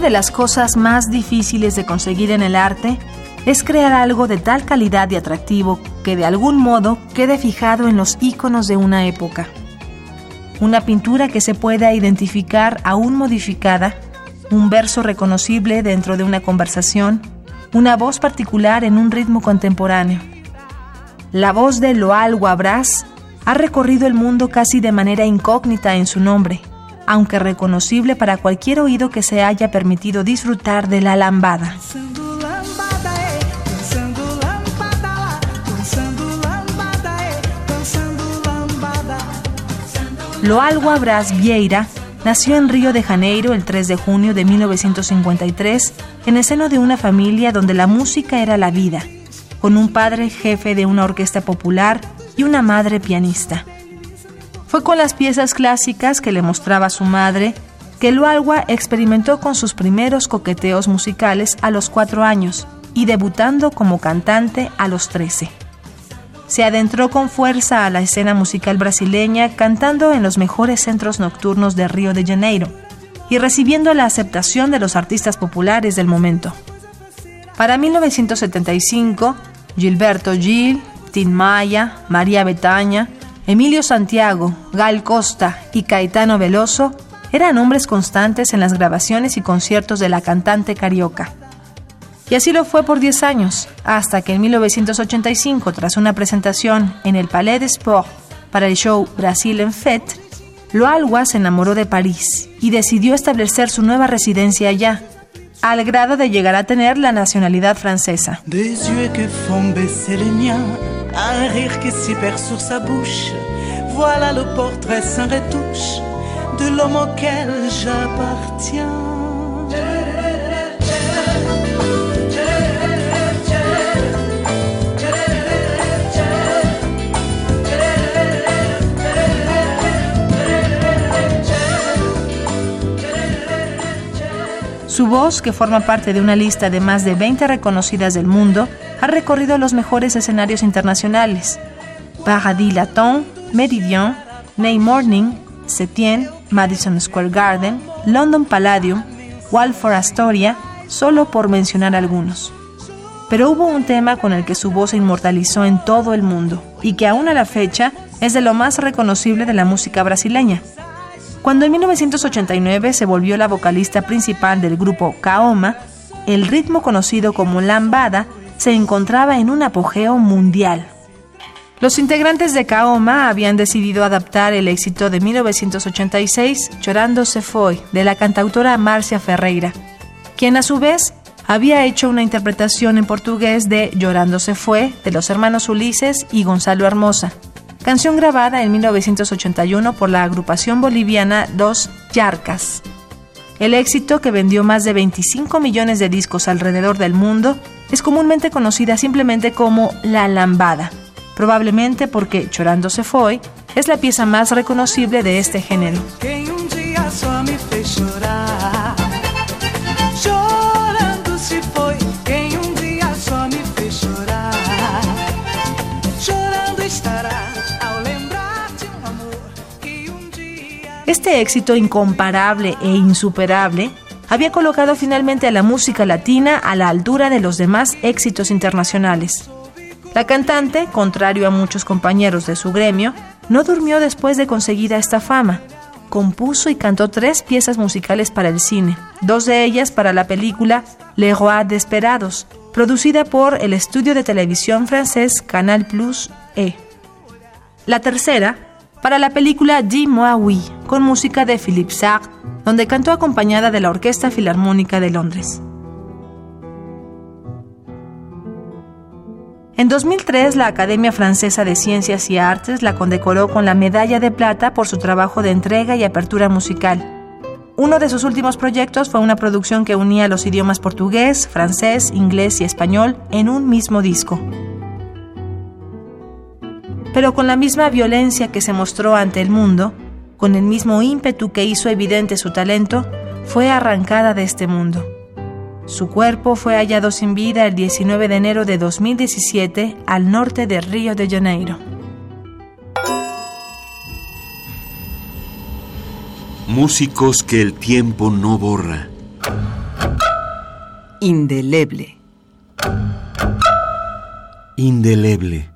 De las cosas más difíciles de conseguir en el arte es crear algo de tal calidad y atractivo que de algún modo quede fijado en los íconos de una época. Una pintura que se pueda identificar aún modificada, un verso reconocible dentro de una conversación, una voz particular en un ritmo contemporáneo. La voz de Loal Guabras ha recorrido el mundo casi de manera incógnita en su nombre, aunque reconocible para cualquier oído que se haya permitido disfrutar de la lambada. Loalgo Brás Vieira nació en Río de Janeiro el 3 de junio de 1953 en el seno de una familia donde la música era la vida, con un padre jefe de una orquesta popular y una madre pianista. Fue con las piezas clásicas que le mostraba su madre que Loalgua experimentó con sus primeros coqueteos musicales a los cuatro años y debutando como cantante a los trece se adentró con fuerza a la escena musical brasileña cantando en los mejores centros nocturnos de Río de Janeiro y recibiendo la aceptación de los artistas populares del momento. Para 1975, Gilberto Gil, Tim Maya, María Betaña, Emilio Santiago, Gal Costa y Caetano Veloso eran nombres constantes en las grabaciones y conciertos de la cantante carioca. Y así lo fue por 10 años, hasta que en 1985, tras una presentación en el Palais des Sports para el show Brasil en Fête, Loalwa se enamoró de París y decidió establecer su nueva residencia allá, al grado de llegar a tener la nacionalidad francesa. Un rire qui s'y perd sur sa bouche. Voilà le portrait sans retouche de l'homme auquel j'appartiens. Su voz, que forma parte de una lista de más de 20 reconocidas del mundo, ha recorrido los mejores escenarios internacionales. Paradis Latin, Meridian, May Morning, Setien, Madison Square Garden, London Palladium, Walford Astoria, solo por mencionar algunos. Pero hubo un tema con el que su voz se inmortalizó en todo el mundo y que aún a la fecha es de lo más reconocible de la música brasileña, cuando en 1989 se volvió la vocalista principal del grupo Kaoma, el ritmo conocido como lambada se encontraba en un apogeo mundial. Los integrantes de Kaoma habían decidido adaptar el éxito de 1986, Chorando se fue, de la cantautora Marcia Ferreira, quien a su vez había hecho una interpretación en portugués de Llorando se fue, de los hermanos Ulises y Gonzalo Hermosa canción grabada en 1981 por la agrupación boliviana Dos Yarcas. El éxito, que vendió más de 25 millones de discos alrededor del mundo, es comúnmente conocida simplemente como La Lambada, probablemente porque Chorando se fue es la pieza más reconocible de este género. Este éxito incomparable e insuperable había colocado finalmente a la música latina a la altura de los demás éxitos internacionales. La cantante, contrario a muchos compañeros de su gremio, no durmió después de conseguida esta fama. Compuso y cantó tres piezas musicales para el cine, dos de ellas para la película Le Roi Desperados, producida por el estudio de televisión francés Canal Plus E. La tercera, para la película Dis-moi con música de Philippe Sartre, donde cantó acompañada de la Orquesta Filarmónica de Londres. En 2003, la Academia Francesa de Ciencias y Artes la condecoró con la Medalla de Plata por su trabajo de entrega y apertura musical. Uno de sus últimos proyectos fue una producción que unía los idiomas portugués, francés, inglés y español en un mismo disco pero con la misma violencia que se mostró ante el mundo, con el mismo ímpetu que hizo evidente su talento, fue arrancada de este mundo. Su cuerpo fue hallado sin vida el 19 de enero de 2017 al norte de Río de Janeiro. Músicos que el tiempo no borra. indeleble. Indeleble.